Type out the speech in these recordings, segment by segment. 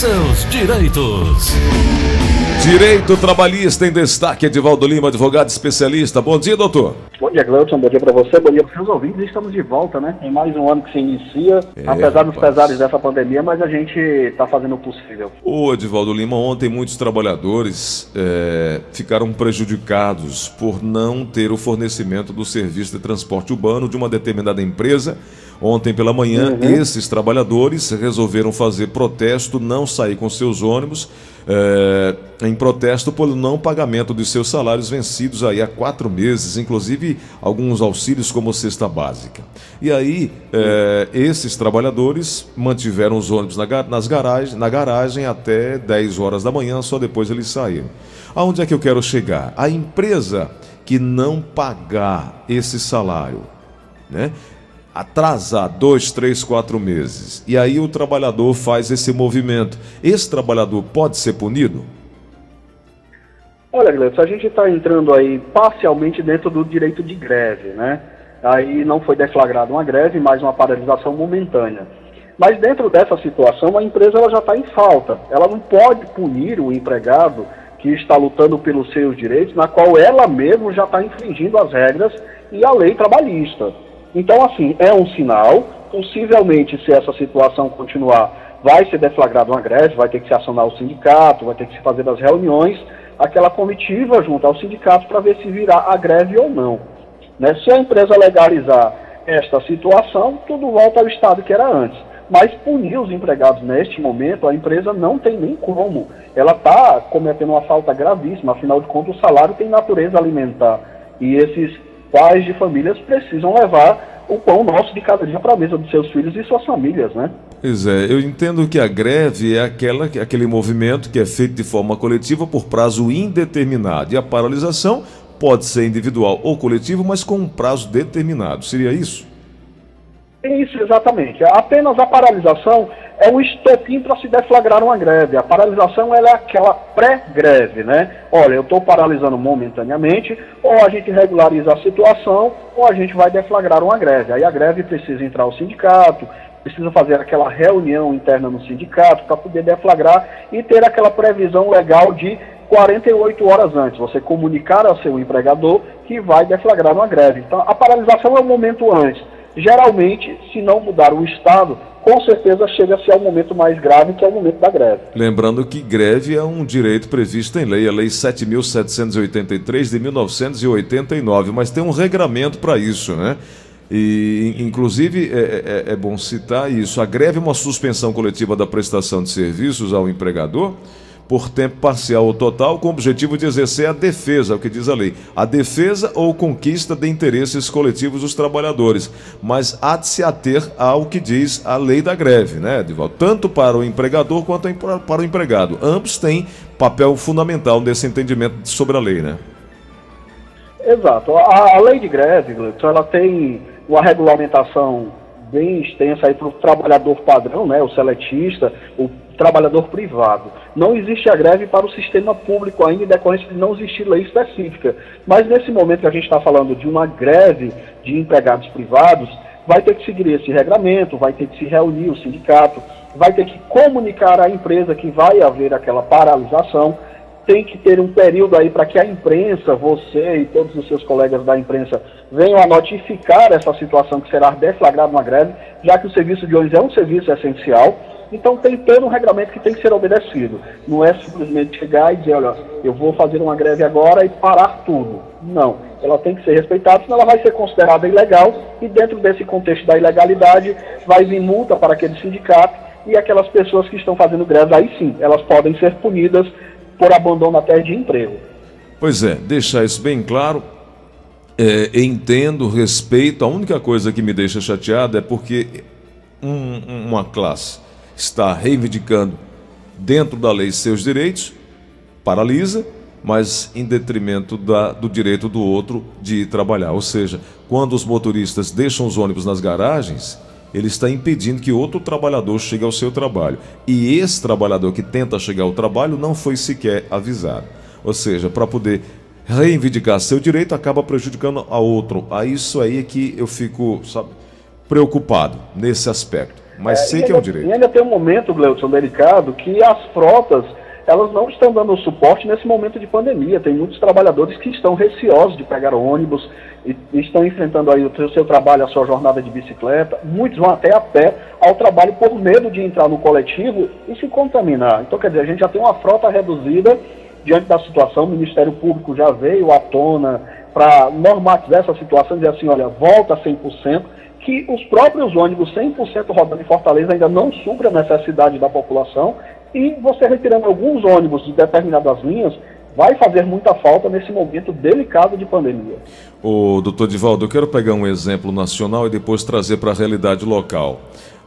seus direitos. Direito trabalhista em destaque, Edivaldo Lima, advogado especialista. Bom dia, doutor. Bom dia, Gleudson. Bom dia para você, bom dia para os seus ouvintes. Estamos de volta, né? Em mais um ano que se inicia, é, apesar dos rapaz. pesares dessa pandemia, mas a gente está fazendo o possível. Ô, Edivaldo Lima, ontem muitos trabalhadores é, ficaram prejudicados por não ter o fornecimento do serviço de transporte urbano de uma determinada empresa. Ontem pela manhã, uhum. esses trabalhadores resolveram fazer protesto, não sair com seus ônibus é, em protesto pelo não pagamento de seus salários vencidos aí há quatro meses, inclusive alguns auxílios como cesta básica. E aí, é, esses trabalhadores mantiveram os ônibus na, nas garagem, na garagem até 10 horas da manhã, só depois eles saíram. Aonde é que eu quero chegar? A empresa que não pagar esse salário, né? Atrasar dois, três, quatro meses, e aí o trabalhador faz esse movimento, esse trabalhador pode ser punido? Olha, Gleison, a gente está entrando aí parcialmente dentro do direito de greve, né? Aí não foi deflagrada uma greve, mas uma paralisação momentânea. Mas dentro dessa situação, a empresa ela já está em falta. Ela não pode punir o empregado que está lutando pelos seus direitos, na qual ela mesma já está infringindo as regras e a lei trabalhista. Então, assim, é um sinal. Possivelmente, se essa situação continuar, vai ser deflagrada uma greve, vai ter que se acionar o sindicato, vai ter que se fazer as reuniões, aquela comitiva junto ao sindicato para ver se virá a greve ou não. Né? Se a empresa legalizar esta situação, tudo volta ao estado que era antes. Mas punir os empregados neste momento, a empresa não tem nem como. Ela está cometendo uma falta gravíssima, afinal de contas, o salário tem natureza alimentar. E esses pais de famílias precisam levar o pão nosso de cada dia para a mesa dos seus filhos e suas famílias, né? Pois é, eu entendo que a greve é aquela, aquele movimento que é feito de forma coletiva por prazo indeterminado. E a paralisação pode ser individual ou coletivo, mas com um prazo determinado. Seria isso? Isso, exatamente. Apenas a paralisação é um estopim para se deflagrar uma greve. A paralisação é aquela pré-greve, né? Olha, eu estou paralisando momentaneamente, ou a gente regulariza a situação, ou a gente vai deflagrar uma greve. Aí a greve precisa entrar o sindicato, precisa fazer aquela reunião interna no sindicato para poder deflagrar e ter aquela previsão legal de 48 horas antes, você comunicar ao seu empregador que vai deflagrar uma greve. Então, a paralisação é o momento antes geralmente, se não mudar o Estado, com certeza chega-se ao momento mais grave, que é o momento da greve. Lembrando que greve é um direito previsto em lei, a Lei 7.783 de 1989, mas tem um regramento para isso, né? E, inclusive, é, é, é bom citar isso. A greve é uma suspensão coletiva da prestação de serviços ao empregador por tempo parcial ou total, com o objetivo de exercer a defesa, o que diz a lei, a defesa ou conquista de interesses coletivos dos trabalhadores, mas há de se ater ao que diz a lei da greve, né, Edivaldo? Tanto para o empregador quanto para o empregado. Ambos têm papel fundamental nesse entendimento sobre a lei, né? Exato. A, a lei de greve, ela tem uma regulamentação bem extensa aí para o trabalhador padrão, né, o seletista, o trabalhador privado. Não existe a greve para o sistema público ainda em decorrência de não existir lei específica. Mas nesse momento que a gente está falando de uma greve de empregados privados, vai ter que seguir esse regramento, vai ter que se reunir o sindicato, vai ter que comunicar à empresa que vai haver aquela paralisação, tem que ter um período aí para que a imprensa, você e todos os seus colegas da imprensa venham a notificar essa situação que será deflagrada uma greve, já que o serviço de ônibus é um serviço essencial então tem todo um regramento que tem que ser obedecido. Não é simplesmente chegar e dizer, olha, eu vou fazer uma greve agora e parar tudo. Não. Ela tem que ser respeitada, senão ela vai ser considerada ilegal e dentro desse contexto da ilegalidade vai vir multa para aquele sindicato e aquelas pessoas que estão fazendo greve, aí sim, elas podem ser punidas por abandono até de emprego. Pois é, deixar isso bem claro. É, entendo, respeito. A única coisa que me deixa chateado é porque um, uma classe está reivindicando dentro da lei seus direitos, paralisa, mas em detrimento da, do direito do outro de ir trabalhar. Ou seja, quando os motoristas deixam os ônibus nas garagens, ele está impedindo que outro trabalhador chegue ao seu trabalho. E esse trabalhador que tenta chegar ao trabalho não foi sequer avisado. Ou seja, para poder reivindicar seu direito, acaba prejudicando a outro. A isso aí é que eu fico sabe, preocupado nesse aspecto. Mas é, sei que é um direito. E ainda tem um momento, Gleudson, delicado, que as frotas elas não estão dando suporte nesse momento de pandemia. Tem muitos trabalhadores que estão receosos de pegar ônibus e estão enfrentando aí o seu trabalho, a sua jornada de bicicleta. Muitos vão até a pé ao trabalho por medo de entrar no coletivo e se contaminar. Então, quer dizer, a gente já tem uma frota reduzida diante da situação. O Ministério Público já veio à tona para normatizar essa situação, dizer assim, olha, volta 100%, que os próprios ônibus 100% rodando em Fortaleza ainda não suprem a necessidade da população e você retirando alguns ônibus de determinadas linhas vai fazer muita falta nesse momento delicado de pandemia. O doutor Divaldo, eu quero pegar um exemplo nacional e depois trazer para a realidade local.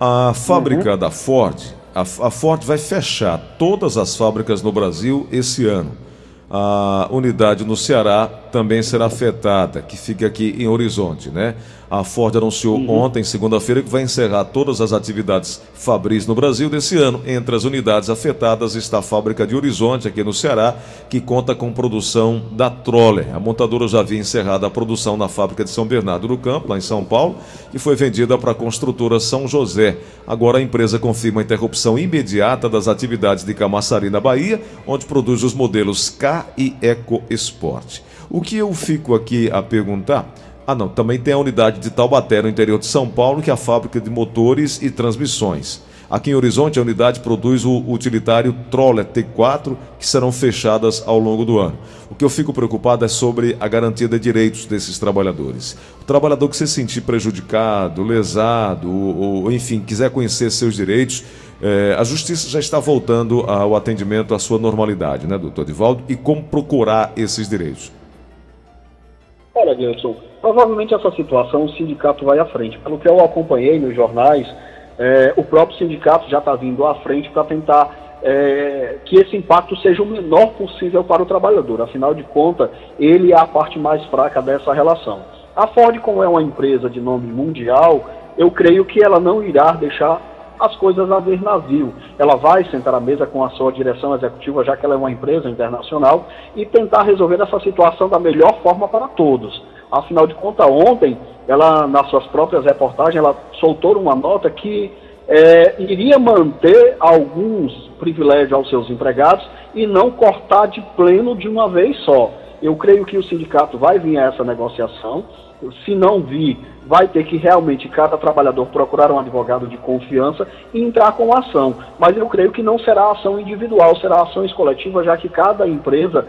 A fábrica uhum. da Ford, a, a Ford vai fechar todas as fábricas no Brasil esse ano a unidade no Ceará também será afetada, que fica aqui em Horizonte, né? A Ford anunciou uhum. ontem, segunda-feira, que vai encerrar todas as atividades Fabris no Brasil desse ano. Entre as unidades afetadas está a fábrica de Horizonte, aqui no Ceará, que conta com produção da Troller. A montadora já havia encerrado a produção na fábrica de São Bernardo do Campo, lá em São Paulo, e foi vendida para a construtora São José. Agora a empresa confirma a interrupção imediata das atividades de Camaçari, na Bahia, onde produz os modelos K e Eco Sport. O que eu fico aqui a perguntar ah, não. Também tem a unidade de Taubaté, no interior de São Paulo, que é a fábrica de motores e transmissões. Aqui em Horizonte, a unidade produz o utilitário Troller T4, que serão fechadas ao longo do ano. O que eu fico preocupado é sobre a garantia de direitos desses trabalhadores. O trabalhador que se sentir prejudicado, lesado, ou, ou enfim, quiser conhecer seus direitos, é, a justiça já está voltando ao atendimento à sua normalidade, né, doutor Divaldo? E como procurar esses direitos? Olha, Gilson, provavelmente essa situação o sindicato vai à frente. Pelo que eu acompanhei nos jornais, é, o próprio sindicato já está vindo à frente para tentar é, que esse impacto seja o menor possível para o trabalhador. Afinal de contas, ele é a parte mais fraca dessa relação. A Ford, como é uma empresa de nome mundial, eu creio que ela não irá deixar as coisas a ver navio. Ela vai sentar à mesa com a sua direção executiva, já que ela é uma empresa internacional, e tentar resolver essa situação da melhor forma para todos. Afinal de contas, ontem, ela, nas suas próprias reportagens, ela soltou uma nota que é, iria manter alguns privilégios aos seus empregados e não cortar de pleno de uma vez só. Eu creio que o sindicato vai vir a essa negociação. Se não vir, vai ter que realmente cada trabalhador procurar um advogado de confiança e entrar com a ação. Mas eu creio que não será ação individual, será ações coletivas, já que cada empresa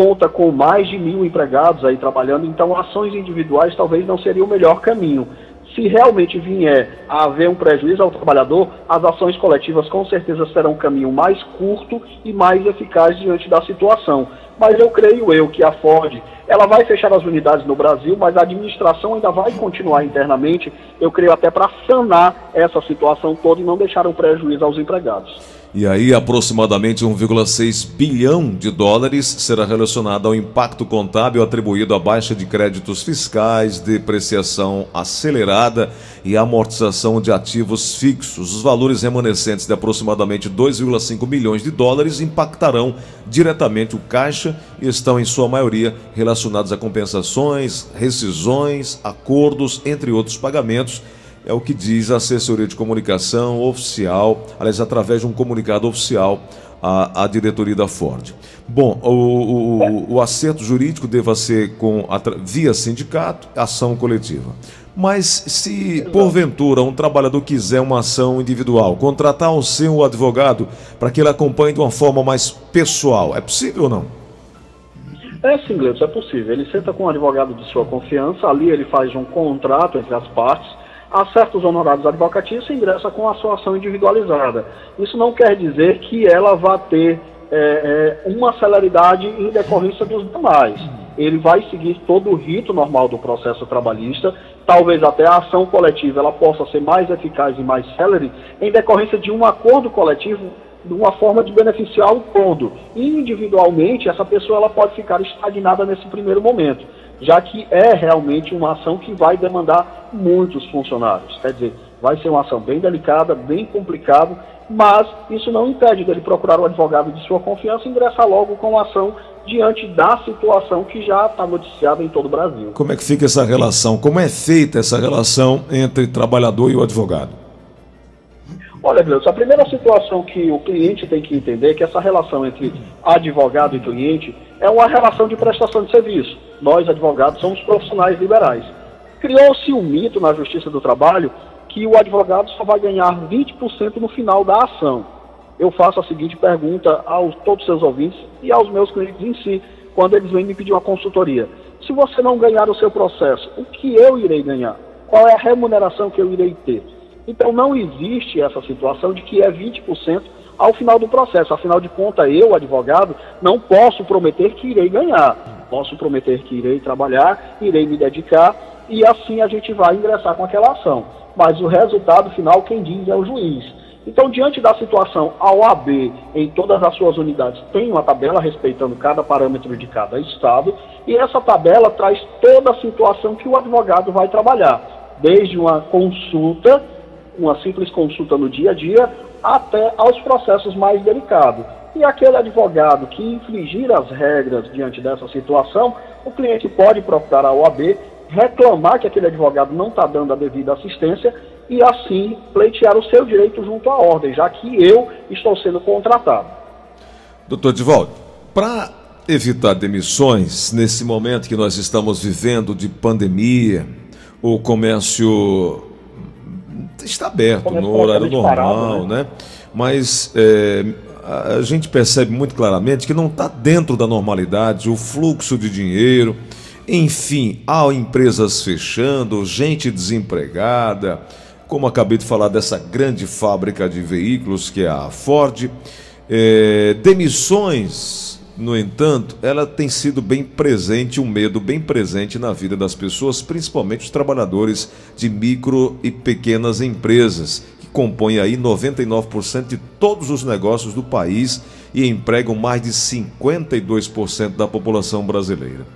conta com mais de mil empregados aí trabalhando, então ações individuais talvez não seria o melhor caminho. Se realmente vier a haver um prejuízo ao trabalhador, as ações coletivas com certeza serão um caminho mais curto e mais eficaz diante da situação. Mas eu creio eu que a Ford ela vai fechar as unidades no Brasil, mas a administração ainda vai continuar internamente, eu creio até para sanar essa situação toda e não deixar um prejuízo aos empregados. E aí, aproximadamente 1,6 bilhão de dólares será relacionado ao impacto contábil atribuído à baixa de créditos fiscais, depreciação acelerada e amortização de ativos fixos. Os valores remanescentes de aproximadamente 2,5 milhões de dólares impactarão diretamente o caixa e estão, em sua maioria, relacionados a compensações, rescisões, acordos, entre outros pagamentos é o que diz a assessoria de comunicação oficial, aliás, através de um comunicado oficial à, à diretoria da Ford. Bom, o, o, o acerto jurídico deva ser com via sindicato, ação coletiva. Mas se porventura um trabalhador quiser uma ação individual, contratar o seu advogado para que ele acompanhe de uma forma mais pessoal, é possível ou não? É sim, Gleison, é possível. Ele senta com um advogado de sua confiança, ali ele faz um contrato entre as partes, acerta os honorários advocatícios ingressa com a sua ação individualizada. Isso não quer dizer que ela vá ter é, é, uma celeridade em decorrência dos demais. Ele vai seguir todo o rito normal do processo trabalhista, talvez até a ação coletiva ela possa ser mais eficaz e mais célere em decorrência de um acordo coletivo de uma forma de beneficiar o todo. Individualmente, essa pessoa ela pode ficar estagnada nesse primeiro momento já que é realmente uma ação que vai demandar muitos funcionários. Quer dizer, vai ser uma ação bem delicada, bem complicada, mas isso não impede dele procurar o advogado de sua confiança e ingressar logo com a ação diante da situação que já está noticiada em todo o Brasil. Como é que fica essa relação? Como é feita essa relação entre trabalhador e o advogado? Olha, Deus, a primeira situação que o cliente tem que entender é que essa relação entre advogado e cliente é uma relação de prestação de serviço. Nós, advogados, somos profissionais liberais. Criou-se um mito na Justiça do Trabalho que o advogado só vai ganhar 20% no final da ação. Eu faço a seguinte pergunta a todos os seus ouvintes e aos meus clientes em si, quando eles vêm me pedir uma consultoria. Se você não ganhar o seu processo, o que eu irei ganhar? Qual é a remuneração que eu irei ter? Então não existe essa situação de que é 20% ao final do processo. Afinal de contas, eu, advogado, não posso prometer que irei ganhar. Posso prometer que irei trabalhar, irei me dedicar e assim a gente vai ingressar com aquela ação. Mas o resultado final, quem diz é o juiz. Então, diante da situação, a OAB, em todas as suas unidades, tem uma tabela respeitando cada parâmetro de cada estado, e essa tabela traz toda a situação que o advogado vai trabalhar, desde uma consulta uma simples consulta no dia a dia, até aos processos mais delicados. E aquele advogado que infringir as regras diante dessa situação, o cliente pode procurar a OAB, reclamar que aquele advogado não está dando a devida assistência e assim pleitear o seu direito junto à ordem, já que eu estou sendo contratado. Doutor Divaldo, para evitar demissões nesse momento que nós estamos vivendo de pandemia, o comércio está aberto no horário normal, né? né? Mas é, a gente percebe muito claramente que não está dentro da normalidade o fluxo de dinheiro. Enfim, há empresas fechando, gente desempregada, como acabei de falar dessa grande fábrica de veículos que é a Ford, é, demissões no entanto, ela tem sido bem presente, um medo bem presente na vida das pessoas, principalmente os trabalhadores de micro e pequenas empresas, que compõem aí 99% de todos os negócios do país e empregam mais de 52% da população brasileira.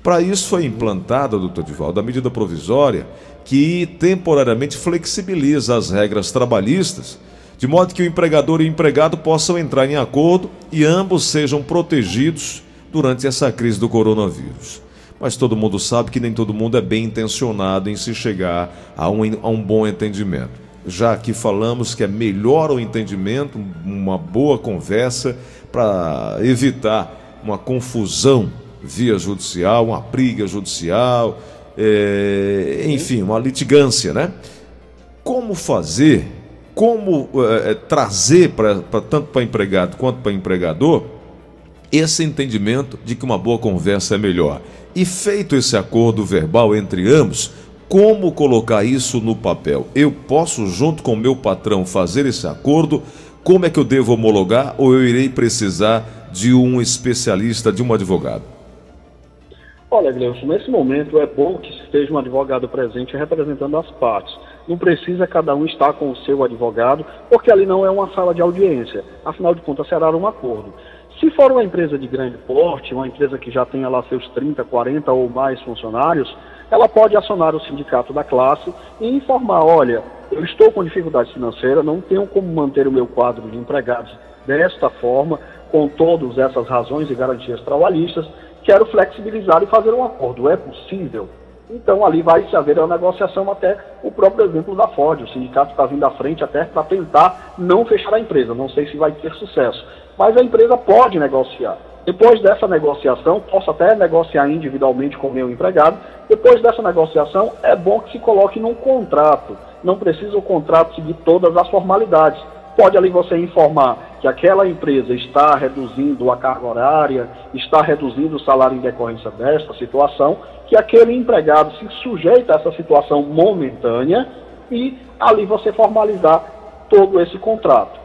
Para isso foi implantada, doutor Divaldo, a medida provisória que temporariamente flexibiliza as regras trabalhistas de modo que o empregador e o empregado possam entrar em acordo e ambos sejam protegidos durante essa crise do coronavírus. Mas todo mundo sabe que nem todo mundo é bem intencionado em se chegar a um, a um bom entendimento. Já que falamos que é melhor o entendimento, uma boa conversa para evitar uma confusão via judicial, uma briga judicial, é, enfim, uma litigância, né? Como fazer como é, trazer para tanto para empregado quanto para empregador esse entendimento de que uma boa conversa é melhor. E feito esse acordo verbal entre ambos, como colocar isso no papel? Eu posso, junto com o meu patrão, fazer esse acordo? Como é que eu devo homologar ou eu irei precisar de um especialista, de um advogado? Olha, Gleison, nesse momento é bom que esteja um advogado presente representando as partes não precisa cada um estar com o seu advogado, porque ali não é uma sala de audiência. Afinal de contas, será um acordo. Se for uma empresa de grande porte, uma empresa que já tenha lá seus 30, 40 ou mais funcionários, ela pode acionar o sindicato da classe e informar: olha, eu estou com dificuldade financeira, não tenho como manter o meu quadro de empregados desta forma, com todas essas razões e garantias trabalhistas, quero flexibilizar e fazer um acordo. É possível? Então ali vai se haver a negociação até o próprio exemplo da Ford. O sindicato está vindo à frente até para tentar não fechar a empresa. Não sei se vai ter sucesso. Mas a empresa pode negociar. Depois dessa negociação, posso até negociar individualmente com o meu empregado. Depois dessa negociação, é bom que se coloque num contrato. Não precisa o contrato seguir todas as formalidades pode ali você informar que aquela empresa está reduzindo a carga horária, está reduzindo o salário em decorrência desta situação, que aquele empregado se sujeita a essa situação momentânea e ali você formalizar todo esse contrato.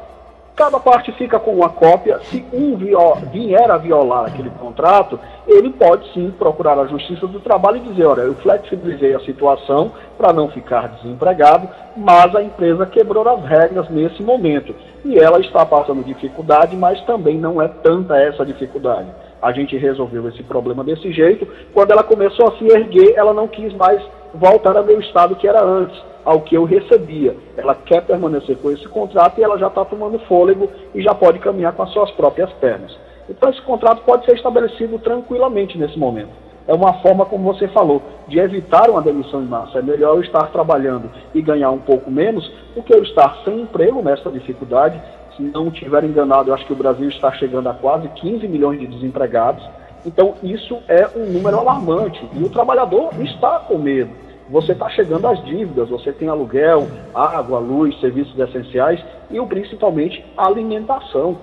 Cada parte fica com uma cópia. Se um vier a violar aquele contrato, ele pode sim procurar a Justiça do Trabalho e dizer: olha, eu flexibilizei a situação para não ficar desempregado, mas a empresa quebrou as regras nesse momento. E ela está passando dificuldade, mas também não é tanta essa dificuldade. A gente resolveu esse problema desse jeito. Quando ela começou a se erguer, ela não quis mais voltar ao meu estado que era antes ao que eu recebia. Ela quer permanecer com esse contrato e ela já está tomando fôlego e já pode caminhar com as suas próprias pernas. Então esse contrato pode ser estabelecido tranquilamente nesse momento. é uma forma, como você falou, de evitar uma demissão em massa. É melhor eu estar trabalhando e ganhar um pouco menos do que eu estar sem emprego nessa dificuldade. Se não estiver enganado, eu acho que o Brasil está chegando a quase 15 milhões de desempregados. Então, isso é um número alarmante e o trabalhador está com medo. Você está chegando às dívidas, você tem aluguel, água, luz, serviços essenciais e principalmente alimentação.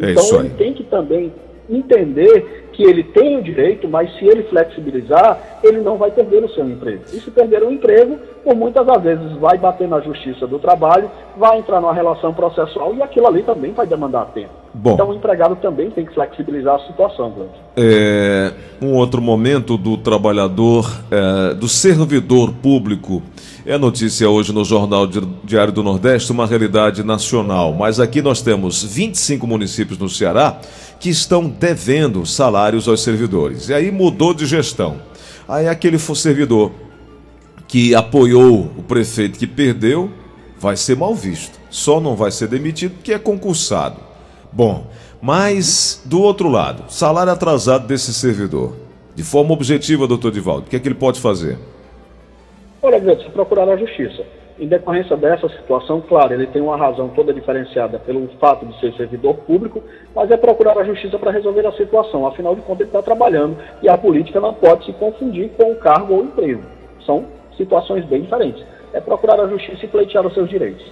É então, ele tem que também entender que ele tem o direito, mas se ele flexibilizar, ele não vai perder o seu emprego. E se perder o emprego, por muitas das vezes vai bater na justiça do trabalho, vai entrar numa relação processual e aquilo ali também vai demandar tempo. Bom, então o empregado também tem que flexibilizar a situação, Gleison. É, um outro momento do trabalhador, é, do servidor público, é notícia hoje no Jornal Diário do Nordeste, uma realidade nacional. Mas aqui nós temos 25 municípios no Ceará que estão devendo salários aos servidores. E aí mudou de gestão. Aí aquele servidor que apoiou o prefeito que perdeu vai ser mal visto. Só não vai ser demitido porque é concursado. Bom, mas do outro lado, salário atrasado desse servidor. De forma objetiva, doutor Divaldo, o que é que ele pode fazer? Olha, Gleudson, procurar a justiça. Em decorrência dessa situação, claro, ele tem uma razão toda diferenciada pelo fato de ser servidor público, mas é procurar a justiça para resolver a situação. Afinal de contas, ele está trabalhando e a política não pode se confundir com o cargo ou o emprego. São situações bem diferentes. É procurar a justiça e pleitear os seus direitos.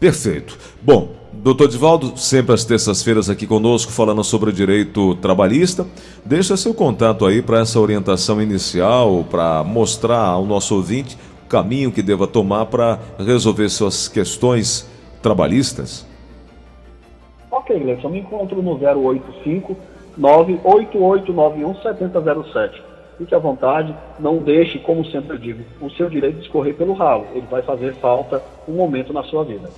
Perfeito. Bom, doutor Divaldo, sempre às terças-feiras aqui conosco, falando sobre o direito trabalhista. Deixa seu contato aí para essa orientação inicial, para mostrar ao nosso ouvinte caminho que deva tomar para resolver suas questões trabalhistas? Ok, Gleison, me encontro no 085 98891 7007. Fique à vontade, não deixe, como sempre digo, o seu direito de escorrer pelo ralo. Ele vai fazer falta um momento na sua vida.